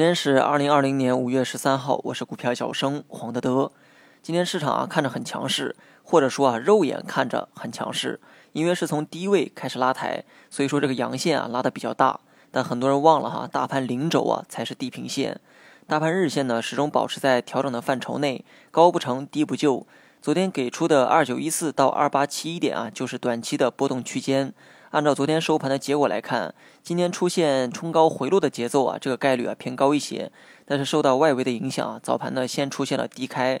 今天是二零二零年五月十三号，我是股票小生黄德德。今天市场啊看着很强势，或者说啊肉眼看着很强势，因为是从低位开始拉抬，所以说这个阳线啊拉的比较大。但很多人忘了哈，大盘零轴啊才是地平线，大盘日线呢始终保持在调整的范畴内，高不成低不就。昨天给出的二九一四到二八七一点啊，就是短期的波动区间。按照昨天收盘的结果来看，今天出现冲高回落的节奏啊，这个概率啊偏高一些。但是受到外围的影响啊，早盘呢先出现了低开。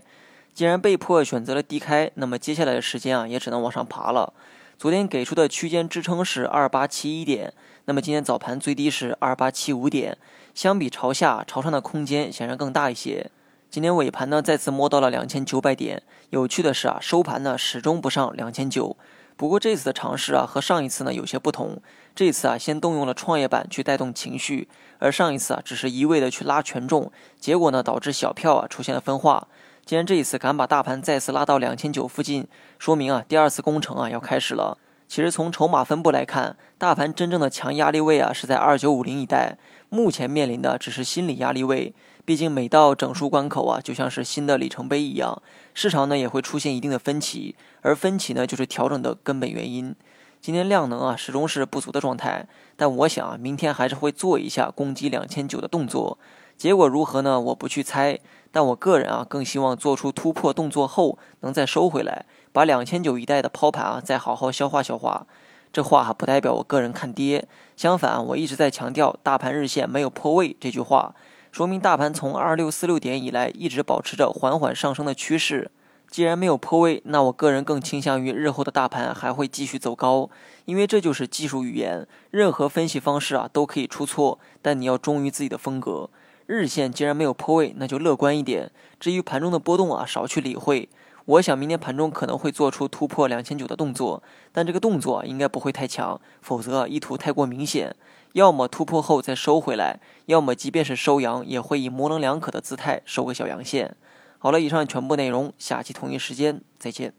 既然被迫选择了低开，那么接下来的时间啊也只能往上爬了。昨天给出的区间支撑是二八七一点，那么今天早盘最低是二八七五点，相比朝下朝上的空间显然更大一些。今天尾盘呢再次摸到了两千九百点，有趣的是啊，收盘呢始终不上两千九。不过这次的尝试啊，和上一次呢有些不同。这次啊，先动用了创业板去带动情绪，而上一次啊，只是一味的去拉权重，结果呢，导致小票啊出现了分化。既然这一次敢把大盘再次拉到两千九附近，说明啊，第二次工程啊要开始了。其实从筹码分布来看，大盘真正的强压力位啊是在二九五零一带，目前面临的只是心理压力位。毕竟每到整数关口啊，就像是新的里程碑一样，市场呢也会出现一定的分歧，而分歧呢就是调整的根本原因。今天量能啊始终是不足的状态，但我想啊明天还是会做一下攻击两千九的动作。结果如何呢？我不去猜，但我个人啊更希望做出突破动作后能再收回来，把两千九一带的抛盘啊再好好消化消化。这话不代表我个人看跌，相反我一直在强调大盘日线没有破位这句话。说明大盘从二六四六点以来一直保持着缓缓上升的趋势。既然没有破位，那我个人更倾向于日后的大盘还会继续走高，因为这就是技术语言。任何分析方式啊都可以出错，但你要忠于自己的风格。日线既然没有破位，那就乐观一点。至于盘中的波动啊，少去理会。我想明天盘中可能会做出突破两千九的动作，但这个动作应该不会太强，否则意图太过明显。要么突破后再收回来，要么即便是收阳，也会以模棱两可的姿态收个小阳线。好了，以上全部内容，下期同一时间再见。